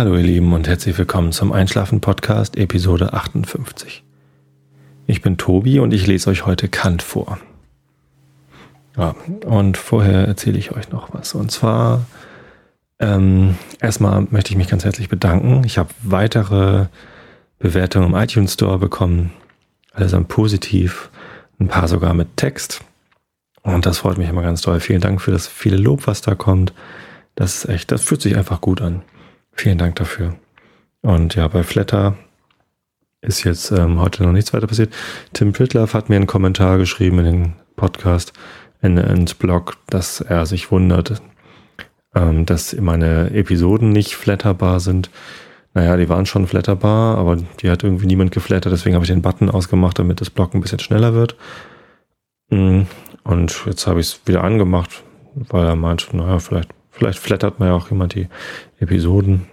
Hallo ihr Lieben und herzlich willkommen zum Einschlafen Podcast Episode 58. Ich bin Tobi und ich lese euch heute Kant vor. Ja, und vorher erzähle ich euch noch was. Und zwar ähm, erstmal möchte ich mich ganz herzlich bedanken. Ich habe weitere Bewertungen im iTunes Store bekommen. Allesamt positiv, ein paar sogar mit Text. Und das freut mich immer ganz toll. Vielen Dank für das viele Lob, was da kommt. Das ist echt, das fühlt sich einfach gut an. Vielen Dank dafür. Und ja, bei Flatter ist jetzt ähm, heute noch nichts weiter passiert. Tim Pritloff hat mir einen Kommentar geschrieben in den Podcast, in, ins Blog, dass er sich wundert, ähm, dass meine Episoden nicht flatterbar sind. Naja, die waren schon flatterbar, aber die hat irgendwie niemand geflattert, deswegen habe ich den Button ausgemacht, damit das Blog ein bisschen schneller wird. Mm, und jetzt habe ich es wieder angemacht, weil er meint, naja, vielleicht, vielleicht flattert man ja auch jemand die Episoden.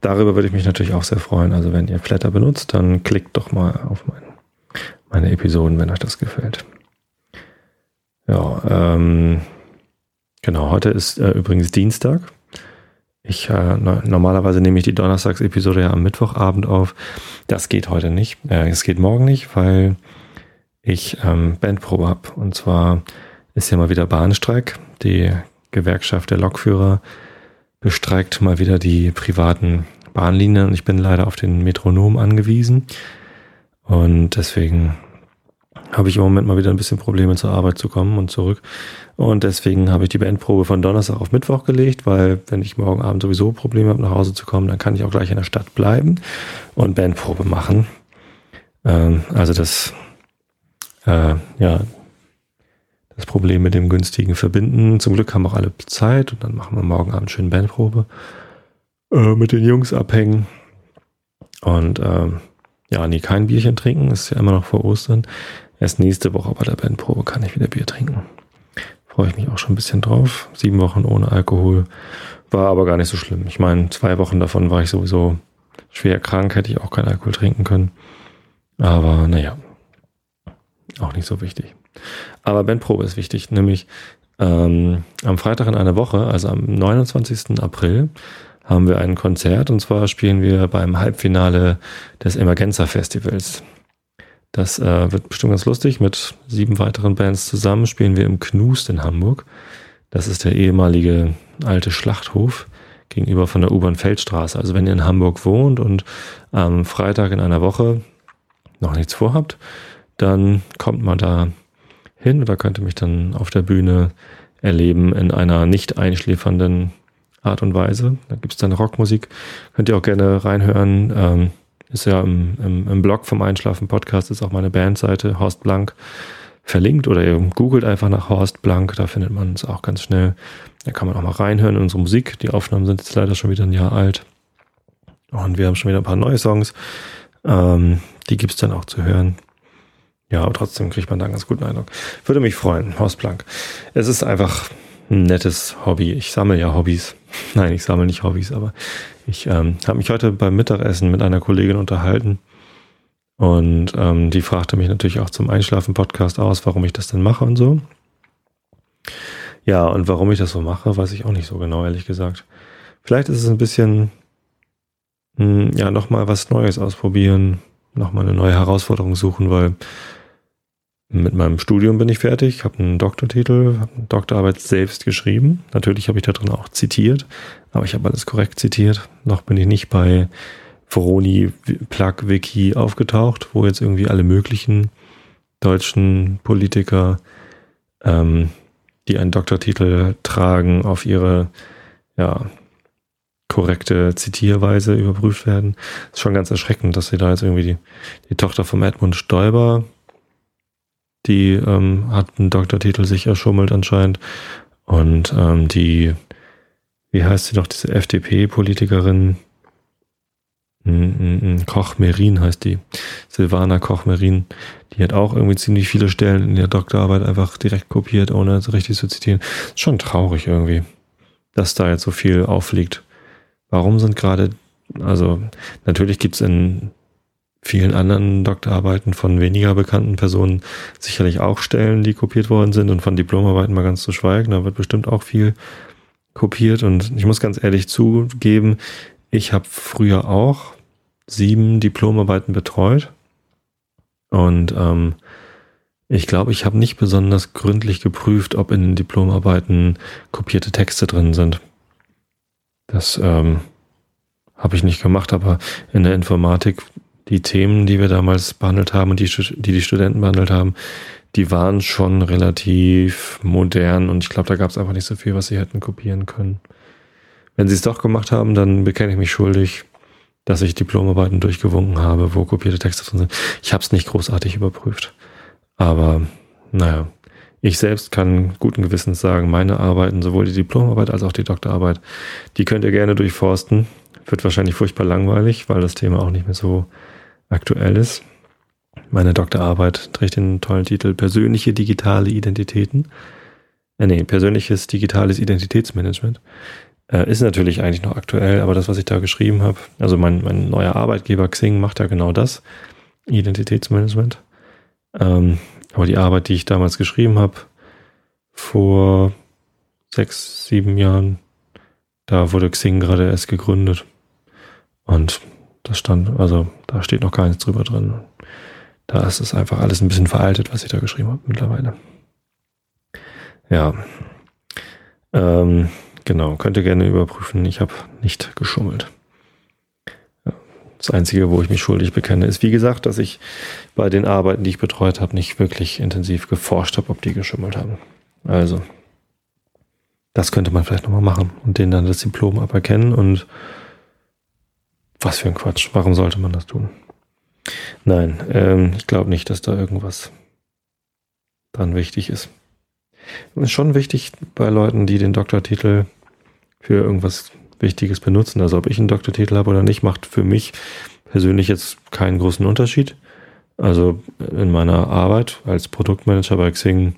Darüber würde ich mich natürlich auch sehr freuen. Also wenn ihr Flatter benutzt, dann klickt doch mal auf mein, meine Episoden, wenn euch das gefällt. Ja, ähm, genau, heute ist äh, übrigens Dienstag. Ich äh, normalerweise nehme ich die Donnerstagsepisode ja am Mittwochabend auf. Das geht heute nicht. Äh, es geht morgen nicht, weil ich ähm, Bandprobe habe. Und zwar ist ja mal wieder Bahnstreik. Die Gewerkschaft der Lokführer bestreikt mal wieder die privaten Bahnlinien und ich bin leider auf den Metronom angewiesen. Und deswegen habe ich im Moment mal wieder ein bisschen Probleme zur Arbeit zu kommen und zurück. Und deswegen habe ich die Bandprobe von Donnerstag auf Mittwoch gelegt, weil wenn ich morgen Abend sowieso Probleme habe, nach Hause zu kommen, dann kann ich auch gleich in der Stadt bleiben und Bandprobe machen. Ähm, also das, äh, ja, das Problem mit dem günstigen Verbinden. Zum Glück haben auch alle Zeit und dann machen wir morgen Abend schön Bandprobe äh, mit den Jungs abhängen. Und ähm, ja, nee, kein Bierchen trinken, ist ja immer noch vor Ostern. Erst nächste Woche bei der Bandprobe kann ich wieder Bier trinken. Freue ich mich auch schon ein bisschen drauf. Sieben Wochen ohne Alkohol. War aber gar nicht so schlimm. Ich meine, zwei Wochen davon war ich sowieso schwer krank, hätte ich auch keinen Alkohol trinken können. Aber naja, auch nicht so wichtig. Aber Bandprobe ist wichtig, nämlich ähm, am Freitag in einer Woche, also am 29. April, haben wir ein Konzert und zwar spielen wir beim Halbfinale des Emergenza Festivals. Das äh, wird bestimmt ganz lustig. Mit sieben weiteren Bands zusammen spielen wir im Knust in Hamburg. Das ist der ehemalige alte Schlachthof gegenüber von der U-Bahn-Feldstraße. Also wenn ihr in Hamburg wohnt und am Freitag in einer Woche noch nichts vorhabt, dann kommt mal da hin oder könnt ihr mich dann auf der Bühne erleben in einer nicht einschläfernden Art und Weise. Da gibt es dann Rockmusik. Könnt ihr auch gerne reinhören. Ähm, ist ja im, im, im Blog vom Einschlafen Podcast ist auch meine Bandseite Horst Blank verlinkt oder ihr googelt einfach nach Horst Blank, da findet man es auch ganz schnell. Da kann man auch mal reinhören in unsere Musik. Die Aufnahmen sind jetzt leider schon wieder ein Jahr alt. Und wir haben schon wieder ein paar neue Songs. Ähm, die gibt es dann auch zu hören. Ja, aber trotzdem kriegt man da einen ganz guten Eindruck. Würde mich freuen, Horst Blank. Es ist einfach ein nettes Hobby. Ich sammle ja Hobbys. Nein, ich sammle nicht Hobbys, aber ich ähm, habe mich heute beim Mittagessen mit einer Kollegin unterhalten und ähm, die fragte mich natürlich auch zum Einschlafen-Podcast aus, warum ich das denn mache und so. Ja, und warum ich das so mache, weiß ich auch nicht so genau, ehrlich gesagt. Vielleicht ist es ein bisschen, mh, hm, ja, nochmal was Neues ausprobieren, nochmal eine neue Herausforderung suchen, weil mit meinem Studium bin ich fertig, habe einen Doktortitel, habe eine Doktorarbeit selbst geschrieben. Natürlich habe ich da drin auch zitiert, aber ich habe alles korrekt zitiert. Noch bin ich nicht bei Veroni Plug Wiki aufgetaucht, wo jetzt irgendwie alle möglichen deutschen Politiker, ähm, die einen Doktortitel tragen, auf ihre ja, korrekte Zitierweise überprüft werden. ist schon ganz erschreckend, dass sie da jetzt irgendwie die, die Tochter von Edmund Stoiber die ähm, hat einen Doktortitel sich erschummelt anscheinend. Und ähm, die, wie heißt sie doch, diese FDP-Politikerin? Hm, hm, hm, Koch-Merin heißt die. Silvana Koch-Merin. Die hat auch irgendwie ziemlich viele Stellen in der Doktorarbeit einfach direkt kopiert, ohne so richtig zu zitieren. Ist schon traurig irgendwie, dass da jetzt so viel aufliegt. Warum sind gerade, also natürlich gibt's in vielen anderen Doktorarbeiten von weniger bekannten Personen sicherlich auch Stellen, die kopiert worden sind und von Diplomarbeiten mal ganz zu schweigen. Da wird bestimmt auch viel kopiert und ich muss ganz ehrlich zugeben, ich habe früher auch sieben Diplomarbeiten betreut und ähm, ich glaube, ich habe nicht besonders gründlich geprüft, ob in den Diplomarbeiten kopierte Texte drin sind. Das ähm, habe ich nicht gemacht, aber in der Informatik, die Themen, die wir damals behandelt haben und die die, die Studenten behandelt haben, die waren schon relativ modern und ich glaube, da gab es einfach nicht so viel, was sie hätten kopieren können. Wenn sie es doch gemacht haben, dann bekenne ich mich schuldig, dass ich Diplomarbeiten durchgewunken habe, wo kopierte Texte drin sind. Ich habe es nicht großartig überprüft. Aber naja, ich selbst kann guten Gewissens sagen, meine Arbeiten, sowohl die Diplomarbeit als auch die Doktorarbeit, die könnt ihr gerne durchforsten. Wird wahrscheinlich furchtbar langweilig, weil das Thema auch nicht mehr so aktuell ist. Meine Doktorarbeit trägt den tollen Titel Persönliche digitale Identitäten. Äh, nee, persönliches digitales Identitätsmanagement. Äh, ist natürlich eigentlich noch aktuell, aber das, was ich da geschrieben habe, also mein, mein neuer Arbeitgeber Xing macht ja genau das. Identitätsmanagement. Ähm, aber die Arbeit, die ich damals geschrieben habe, vor sechs, sieben Jahren, da wurde Xing gerade erst gegründet. Und das stand, also da steht noch gar nichts drüber drin. Da ist es einfach alles ein bisschen veraltet, was ich da geschrieben habe mittlerweile. Ja. Ähm, genau, könnt ihr gerne überprüfen. Ich habe nicht geschummelt. Das Einzige, wo ich mich schuldig bekenne, ist, wie gesagt, dass ich bei den Arbeiten, die ich betreut habe, nicht wirklich intensiv geforscht habe, ob die geschummelt haben. Also, das könnte man vielleicht nochmal machen und denen dann das Diplom aberkennen und was für ein Quatsch. Warum sollte man das tun? Nein, ähm, ich glaube nicht, dass da irgendwas dran wichtig ist. Ist schon wichtig bei Leuten, die den Doktortitel für irgendwas Wichtiges benutzen. Also ob ich einen Doktortitel habe oder nicht, macht für mich persönlich jetzt keinen großen Unterschied. Also in meiner Arbeit als Produktmanager bei Xing,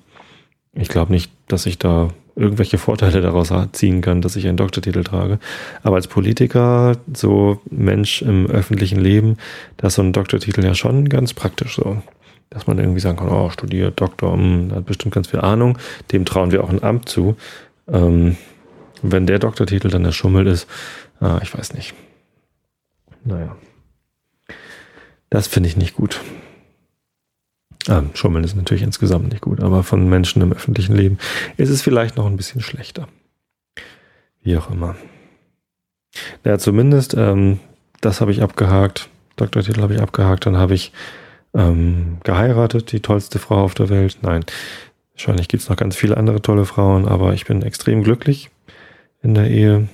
ich glaube nicht, dass ich da irgendwelche Vorteile daraus ziehen kann, dass ich einen Doktortitel trage. Aber als Politiker, so Mensch im öffentlichen Leben, da ist so ein Doktortitel ja schon ganz praktisch so. Dass man irgendwie sagen kann, oh, studiert, Doktor, hm, hat bestimmt ganz viel Ahnung, dem trauen wir auch ein Amt zu. Ähm, wenn der Doktortitel dann der Schummel ist, ah, ich weiß nicht. Naja. Das finde ich nicht gut. Ah, Schummeln ist natürlich insgesamt nicht gut, aber von Menschen im öffentlichen Leben ist es vielleicht noch ein bisschen schlechter. Wie auch immer. Ja, zumindest, ähm, das habe ich abgehakt. Doktortitel habe ich abgehakt. Dann habe ich ähm, geheiratet, die tollste Frau auf der Welt. Nein, wahrscheinlich gibt es noch ganz viele andere tolle Frauen, aber ich bin extrem glücklich in der Ehe.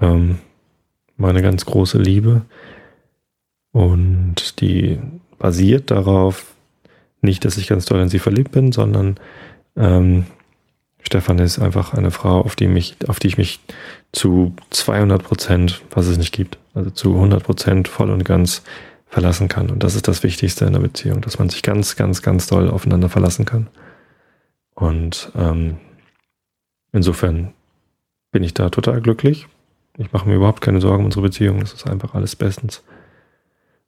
Ähm, meine ganz große Liebe. Und die basiert darauf, nicht, dass ich ganz doll in sie verliebt bin, sondern ähm, Stefan ist einfach eine Frau, auf die, mich, auf die ich mich zu 200 Prozent, was es nicht gibt, also zu 100 Prozent voll und ganz verlassen kann. Und das ist das Wichtigste in der Beziehung, dass man sich ganz, ganz, ganz doll aufeinander verlassen kann. Und ähm, insofern bin ich da total glücklich. Ich mache mir überhaupt keine Sorgen um unsere Beziehung. Das ist einfach alles bestens.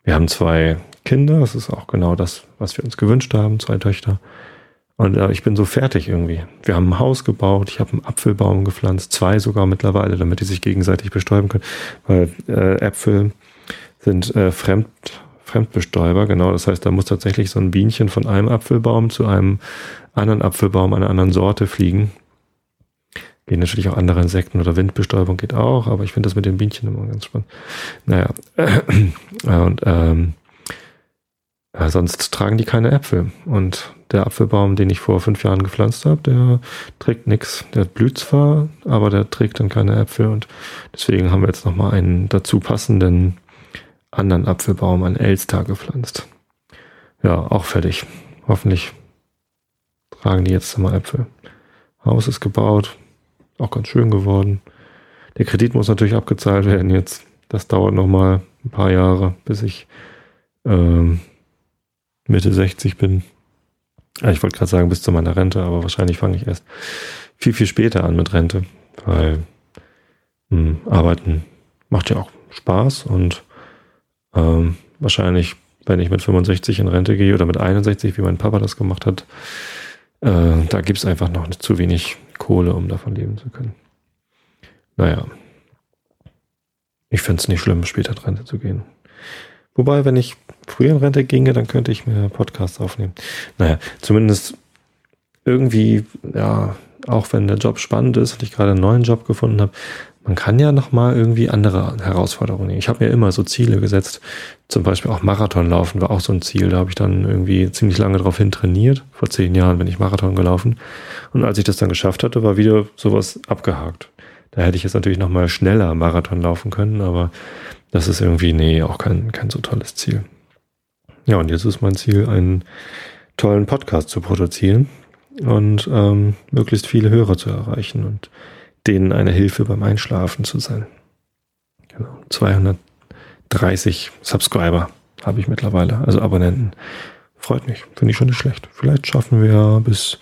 Wir haben zwei Kinder. Das ist auch genau das, was wir uns gewünscht haben. Zwei Töchter. Und äh, ich bin so fertig irgendwie. Wir haben ein Haus gebaut. Ich habe einen Apfelbaum gepflanzt. Zwei sogar mittlerweile, damit die sich gegenseitig bestäuben können. Weil äh, Äpfel sind äh, fremd, Fremdbestäuber. Genau. Das heißt, da muss tatsächlich so ein Bienchen von einem Apfelbaum zu einem anderen Apfelbaum einer anderen Sorte fliegen Gehen natürlich auch andere Insekten oder Windbestäubung geht auch, aber ich finde das mit den Bienchen immer ganz spannend. Naja, und ähm, ja, sonst tragen die keine Äpfel. Und der Apfelbaum, den ich vor fünf Jahren gepflanzt habe, der trägt nichts. Der blüht zwar, aber der trägt dann keine Äpfel. Und deswegen haben wir jetzt nochmal einen dazu passenden anderen Apfelbaum an Elster gepflanzt. Ja, auch fertig. Hoffentlich tragen die jetzt mal Äpfel. Haus ist gebaut, auch ganz schön geworden. Der Kredit muss natürlich abgezahlt werden jetzt. Das dauert nochmal ein paar Jahre, bis ich ähm, Mitte 60 bin. Ich wollte gerade sagen, bis zu meiner Rente, aber wahrscheinlich fange ich erst viel, viel später an mit Rente, weil mh, hm, Arbeiten macht ja auch Spaß und ähm, wahrscheinlich, wenn ich mit 65 in Rente gehe oder mit 61, wie mein Papa das gemacht hat, äh, da gibt es einfach noch zu wenig Kohle, um davon leben zu können. naja. Ich fände es nicht schlimm, später in Rente zu gehen. Wobei, wenn ich früher in Rente ginge, dann könnte ich mir Podcasts aufnehmen. Naja, zumindest irgendwie, ja, auch wenn der Job spannend ist und ich gerade einen neuen Job gefunden habe, man kann ja noch mal irgendwie andere Herausforderungen nehmen. Ich habe mir immer so Ziele gesetzt, zum Beispiel auch Marathon laufen war auch so ein Ziel. Da habe ich dann irgendwie ziemlich lange darauf hin trainiert. Vor zehn Jahren bin ich Marathon gelaufen. Und als ich das dann geschafft hatte, war wieder sowas abgehakt. Da hätte ich jetzt natürlich noch mal schneller Marathon laufen können, aber das ist irgendwie, nee, auch kein, kein so tolles Ziel. Ja, und jetzt ist mein Ziel, einen tollen Podcast zu produzieren und ähm, möglichst viele Hörer zu erreichen und denen eine Hilfe beim Einschlafen zu sein. Genau. 230 Subscriber habe ich mittlerweile, also Abonnenten. Freut mich, finde ich schon nicht schlecht. Vielleicht schaffen wir bis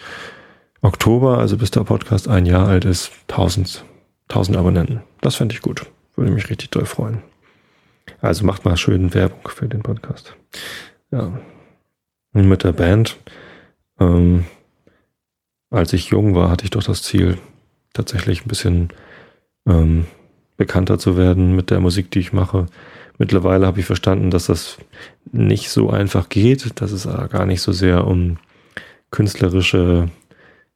Oktober, also bis der Podcast ein Jahr alt ist, 1000, 1000 Abonnenten. Das fände ich gut. Würde mich richtig doll freuen. Also macht mal schön Werbung für den Podcast. Ja. Und mit der Band, ähm, als ich jung war, hatte ich doch das Ziel, tatsächlich ein bisschen ähm, bekannter zu werden mit der Musik, die ich mache. Mittlerweile habe ich verstanden, dass das nicht so einfach geht, dass es gar nicht so sehr um künstlerische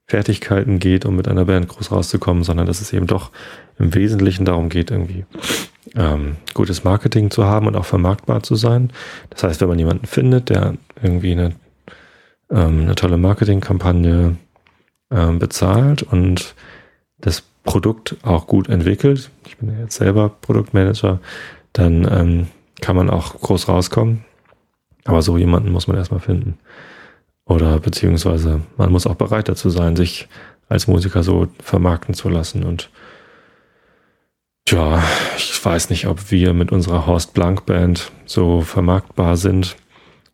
Fertigkeiten geht, um mit einer Band groß rauszukommen, sondern dass es eben doch im Wesentlichen darum geht, irgendwie ähm, gutes Marketing zu haben und auch vermarktbar zu sein. Das heißt, wenn man jemanden findet, der irgendwie eine, ähm, eine tolle Marketingkampagne ähm, bezahlt und das Produkt auch gut entwickelt, ich bin ja jetzt selber Produktmanager, dann ähm, kann man auch groß rauskommen. Aber so jemanden muss man erstmal finden. Oder beziehungsweise man muss auch bereit dazu sein, sich als Musiker so vermarkten zu lassen. Und tja, ich weiß nicht, ob wir mit unserer Horst Blank Band so vermarktbar sind.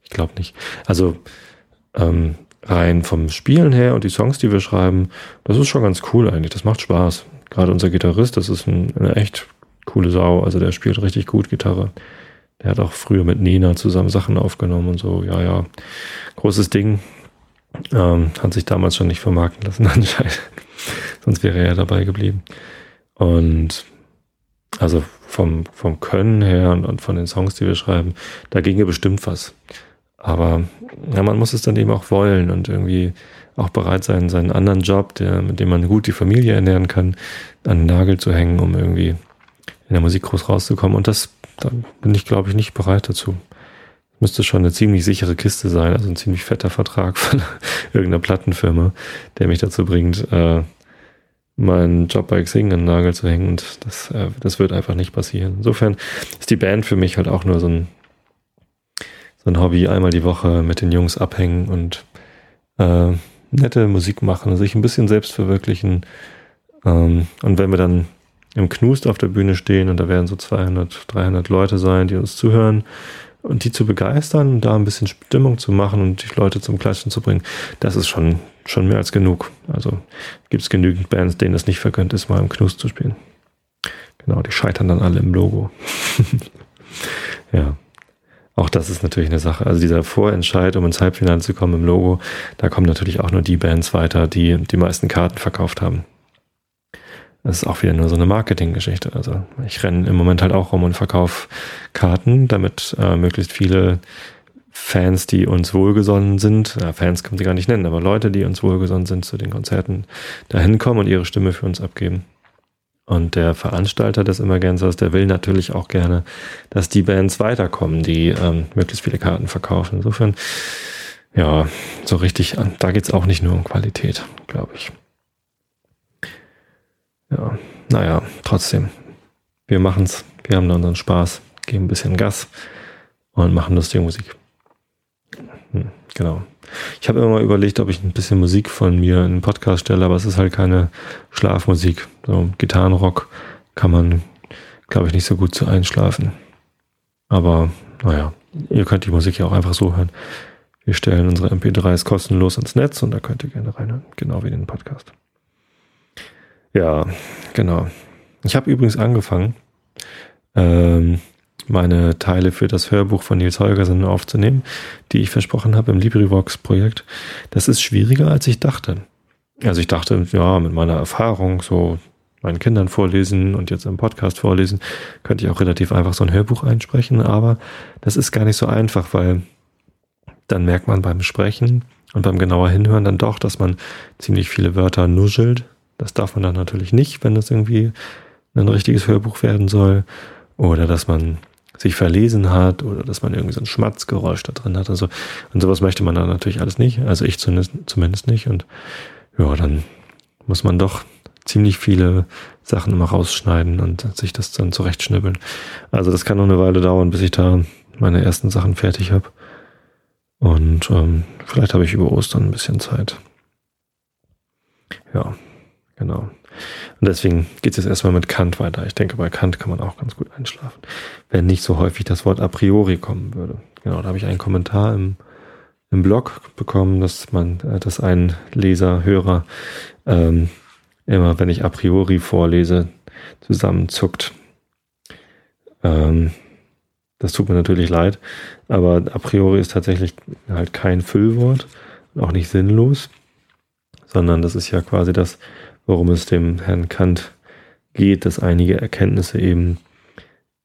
Ich glaube nicht. Also ähm, rein vom Spielen her und die Songs, die wir schreiben, das ist schon ganz cool eigentlich. Das macht Spaß. Gerade unser Gitarrist, das ist ein, eine echt coole Sau. Also der spielt richtig gut Gitarre. Der hat auch früher mit Nina zusammen Sachen aufgenommen und so. Ja, ja, großes Ding. Ähm, hat sich damals schon nicht vermarkten lassen anscheinend. Sonst wäre er ja dabei geblieben. Und also vom, vom Können her und, und von den Songs, die wir schreiben, da ginge bestimmt was. Aber ja, man muss es dann eben auch wollen und irgendwie auch bereit sein, seinen anderen Job, der, mit dem man gut die Familie ernähren kann, an den Nagel zu hängen, um irgendwie in der Musik groß rauszukommen. Und das, da bin ich, glaube ich, nicht bereit dazu. Müsste schon eine ziemlich sichere Kiste sein, also ein ziemlich fetter Vertrag von irgendeiner Plattenfirma, der mich dazu bringt, äh, meinen Job bei Xing an den Nagel zu hängen. Und das, äh, das wird einfach nicht passieren. Insofern ist die Band für mich halt auch nur so ein so ein Hobby, einmal die Woche mit den Jungs abhängen und äh, nette Musik machen, sich ein bisschen selbst verwirklichen. Ähm, und wenn wir dann im Knust auf der Bühne stehen und da werden so 200, 300 Leute sein, die uns zuhören und die zu begeistern, da ein bisschen Stimmung zu machen und die Leute zum Klatschen zu bringen, das ist schon, schon mehr als genug. Also gibt es genügend Bands, denen es nicht vergönnt ist, mal im Knust zu spielen. Genau, die scheitern dann alle im Logo. ja. Auch das ist natürlich eine Sache. Also dieser Vorentscheid, um ins Halbfinale zu kommen im Logo, da kommen natürlich auch nur die Bands weiter, die die meisten Karten verkauft haben. Das ist auch wieder nur so eine Marketinggeschichte. Also ich renne im Moment halt auch rum und verkaufe Karten, damit äh, möglichst viele Fans, die uns wohlgesonnen sind, ja, Fans kann man sie gar nicht nennen, aber Leute, die uns wohlgesonnen sind zu den Konzerten, dahin kommen und ihre Stimme für uns abgeben. Und der Veranstalter des Emergenzers, der will natürlich auch gerne, dass die Bands weiterkommen, die ähm, möglichst viele Karten verkaufen. Insofern, ja, so richtig, da geht's auch nicht nur um Qualität, glaube ich. Ja, naja, trotzdem. Wir machen's, wir haben da unseren Spaß, geben ein bisschen Gas und machen lustige Musik. Hm, genau. Ich habe immer mal überlegt, ob ich ein bisschen Musik von mir in den Podcast stelle, aber es ist halt keine Schlafmusik. So Gitarrenrock kann man, glaube ich, nicht so gut zu einschlafen. Aber naja, ihr könnt die Musik ja auch einfach so hören. Wir stellen unsere MP3s kostenlos ins Netz und da könnt ihr gerne reinhören, genau wie in den Podcast. Ja, genau. Ich habe übrigens angefangen, ähm, meine Teile für das Hörbuch von Nils Holgersen aufzunehmen, die ich versprochen habe im LibriVox-Projekt. Das ist schwieriger, als ich dachte. Also ich dachte, ja, mit meiner Erfahrung so meinen Kindern vorlesen und jetzt im Podcast vorlesen, könnte ich auch relativ einfach so ein Hörbuch einsprechen, aber das ist gar nicht so einfach, weil dann merkt man beim Sprechen und beim genauer Hinhören dann doch, dass man ziemlich viele Wörter nuschelt. Das darf man dann natürlich nicht, wenn das irgendwie ein richtiges Hörbuch werden soll. Oder dass man sich verlesen hat oder dass man irgendwie so ein Schmatzgeräusch da drin hat. Also, und sowas möchte man dann natürlich alles nicht. Also ich zumindest, zumindest nicht. Und ja, dann muss man doch ziemlich viele Sachen immer rausschneiden und sich das dann zurechtschnibbeln. Also das kann noch eine Weile dauern, bis ich da meine ersten Sachen fertig habe. Und ähm, vielleicht habe ich über Ostern ein bisschen Zeit. Ja, genau. Und deswegen geht es jetzt erstmal mit Kant weiter. Ich denke, bei Kant kann man auch ganz gut einschlafen. Wenn nicht so häufig das Wort a priori kommen würde. Genau, da habe ich einen Kommentar im, im Blog bekommen, dass man, äh, dass ein Leser, Hörer ähm, immer, wenn ich a priori vorlese, zusammenzuckt. Ähm, das tut mir natürlich leid, aber a priori ist tatsächlich halt kein Füllwort und auch nicht sinnlos, sondern das ist ja quasi das, worum es dem Herrn Kant geht, dass einige Erkenntnisse eben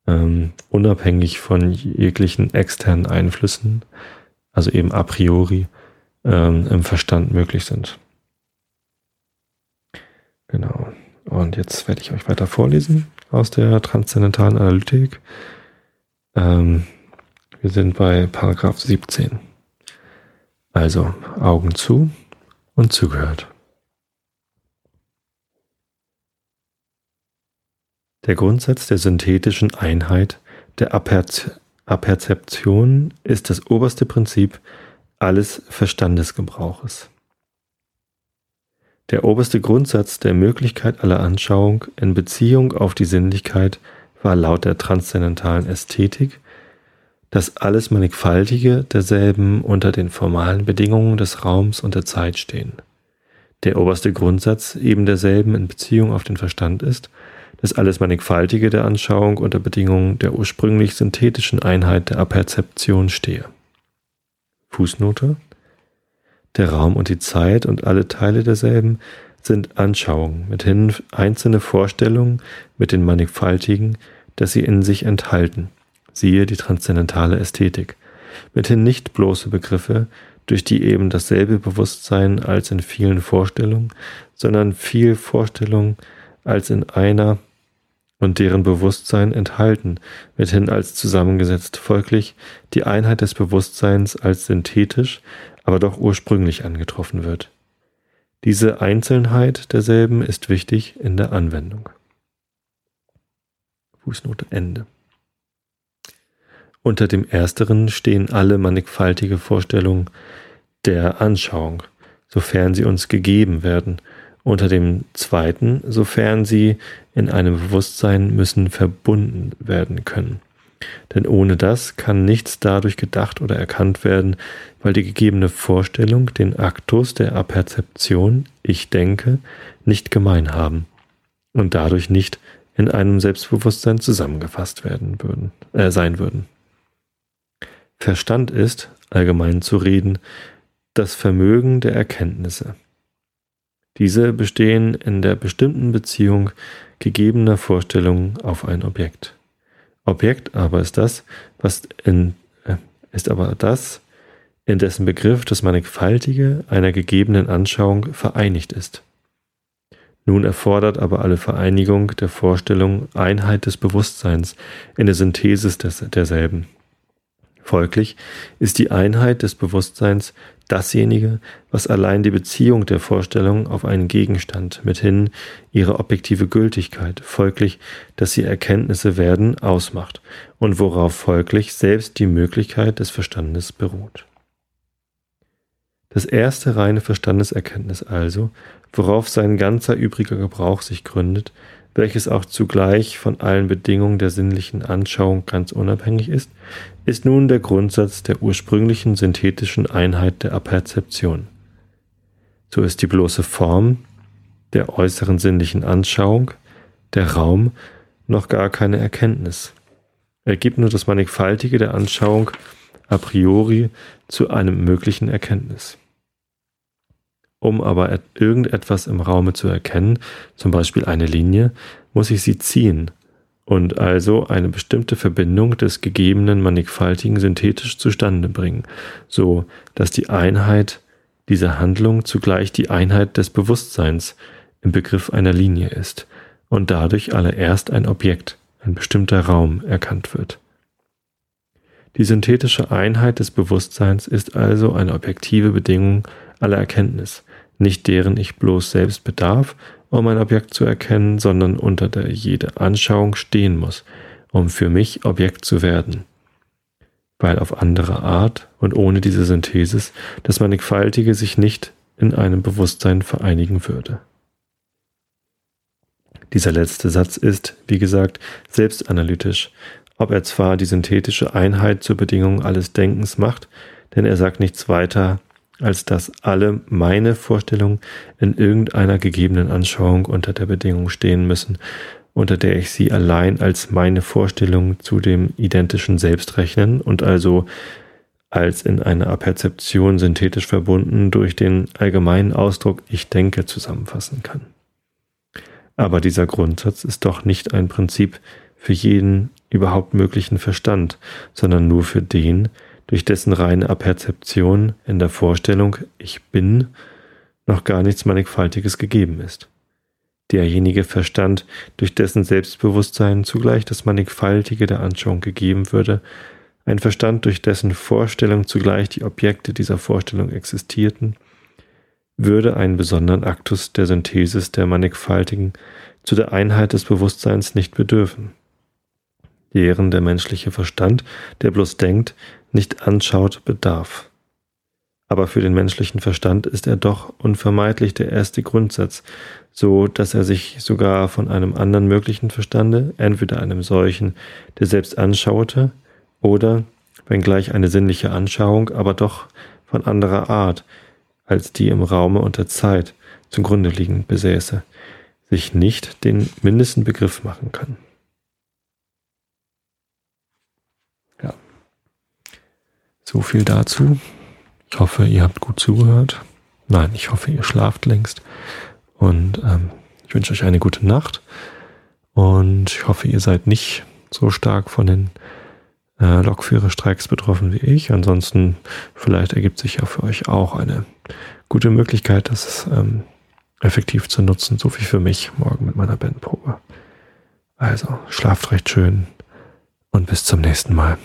ähm, unabhängig von jeglichen externen Einflüssen, also eben a priori, ähm, im Verstand möglich sind. Genau. Und jetzt werde ich euch weiter vorlesen aus der transzendentalen Analytik. Ähm, wir sind bei Paragraph 17. Also Augen zu und zugehört. Der Grundsatz der synthetischen Einheit der Aperzeption ist das oberste Prinzip alles Verstandesgebrauches. Der oberste Grundsatz der Möglichkeit aller Anschauung in Beziehung auf die Sinnlichkeit war laut der transzendentalen Ästhetik, dass alles Mannigfaltige derselben unter den formalen Bedingungen des Raums und der Zeit stehen. Der oberste Grundsatz eben derselben in Beziehung auf den Verstand ist, dass alles Mannigfaltige der Anschauung unter Bedingungen der ursprünglich synthetischen Einheit der Aperzeption stehe. Fußnote Der Raum und die Zeit und alle Teile derselben sind Anschauungen, mithin einzelne Vorstellungen mit den mannigfaltigen, dass sie in sich enthalten. Siehe die transzendentale Ästhetik. Mithin nicht bloße Begriffe, durch die eben dasselbe Bewusstsein als in vielen Vorstellungen, sondern viel Vorstellung als in einer und deren Bewusstsein enthalten, mithin als zusammengesetzt, folglich die Einheit des Bewusstseins als synthetisch, aber doch ursprünglich angetroffen wird. Diese Einzelnheit derselben ist wichtig in der Anwendung. Fußnote Ende. Unter dem ersteren stehen alle mannigfaltige Vorstellungen der Anschauung, sofern sie uns gegeben werden, unter dem zweiten, sofern sie in einem Bewusstsein müssen verbunden werden können. Denn ohne das kann nichts dadurch gedacht oder erkannt werden, weil die gegebene Vorstellung den Aktus der Aperzeption, ich denke, nicht gemein haben und dadurch nicht in einem Selbstbewusstsein zusammengefasst werden würden, äh, sein würden. Verstand ist, allgemein zu reden, das Vermögen der Erkenntnisse. Diese bestehen in der bestimmten Beziehung gegebener Vorstellungen auf ein Objekt. Objekt aber ist das, was in, äh, ist aber das, in dessen Begriff das Mannigfaltige einer gegebenen Anschauung vereinigt ist. Nun erfordert aber alle Vereinigung der Vorstellung Einheit des Bewusstseins in der Synthesis des, derselben. Folglich ist die Einheit des Bewusstseins dasjenige, was allein die Beziehung der Vorstellung auf einen Gegenstand, mithin ihre objektive Gültigkeit, folglich, dass sie Erkenntnisse werden, ausmacht und worauf folglich selbst die Möglichkeit des Verstandes beruht. Das erste reine Verstandeserkenntnis also, worauf sein ganzer übriger Gebrauch sich gründet, welches auch zugleich von allen Bedingungen der sinnlichen Anschauung ganz unabhängig ist, ist nun der Grundsatz der ursprünglichen synthetischen Einheit der Aperzeption. So ist die bloße Form der äußeren sinnlichen Anschauung, der Raum, noch gar keine Erkenntnis. Er gibt nur das Mannigfaltige der Anschauung a priori zu einem möglichen Erkenntnis. Um aber irgendetwas im Raume zu erkennen, zum Beispiel eine Linie, muss ich sie ziehen und also eine bestimmte Verbindung des gegebenen mannigfaltigen synthetisch zustande bringen, so dass die Einheit dieser Handlung zugleich die Einheit des Bewusstseins im Begriff einer Linie ist und dadurch allererst ein Objekt, ein bestimmter Raum erkannt wird. Die synthetische Einheit des Bewusstseins ist also eine objektive Bedingung aller Erkenntnis, nicht deren ich bloß selbst bedarf, um ein Objekt zu erkennen, sondern unter der jede Anschauung stehen muss, um für mich Objekt zu werden. Weil auf andere Art und ohne diese Synthesis das Mannigfaltige sich nicht in einem Bewusstsein vereinigen würde. Dieser letzte Satz ist, wie gesagt, selbstanalytisch, ob er zwar die synthetische Einheit zur Bedingung alles Denkens macht, denn er sagt nichts weiter als dass alle meine Vorstellungen in irgendeiner gegebenen Anschauung unter der Bedingung stehen müssen, unter der ich sie allein als meine Vorstellung zu dem identischen Selbst rechnen und also als in einer Aperzeption synthetisch verbunden durch den allgemeinen Ausdruck ich denke zusammenfassen kann. Aber dieser Grundsatz ist doch nicht ein Prinzip für jeden überhaupt möglichen Verstand, sondern nur für den, durch dessen reine Aperzeption in der Vorstellung ich bin noch gar nichts Mannigfaltiges gegeben ist. Derjenige Verstand, durch dessen Selbstbewusstsein zugleich das Mannigfaltige der Anschauung gegeben würde, ein Verstand, durch dessen Vorstellung zugleich die Objekte dieser Vorstellung existierten, würde einen besonderen Aktus der Synthesis der Mannigfaltigen zu der Einheit des Bewusstseins nicht bedürfen. Deren der menschliche Verstand, der bloß denkt, nicht anschaut, bedarf. Aber für den menschlichen Verstand ist er doch unvermeidlich der erste Grundsatz, so dass er sich sogar von einem anderen möglichen Verstande, entweder einem solchen, der selbst anschaute, oder, wenngleich eine sinnliche Anschauung, aber doch von anderer Art, als die im Raume und der Zeit zugrunde liegend besäße, sich nicht den mindesten Begriff machen kann. So viel dazu. Ich hoffe, ihr habt gut zugehört. Nein, ich hoffe, ihr schlaft längst. Und ähm, ich wünsche euch eine gute Nacht. Und ich hoffe, ihr seid nicht so stark von den äh, Lokführerstreiks betroffen wie ich. Ansonsten vielleicht ergibt sich ja für euch auch eine gute Möglichkeit, das ähm, effektiv zu nutzen, so wie für mich morgen mit meiner Bandprobe. Also schlaft recht schön und bis zum nächsten Mal.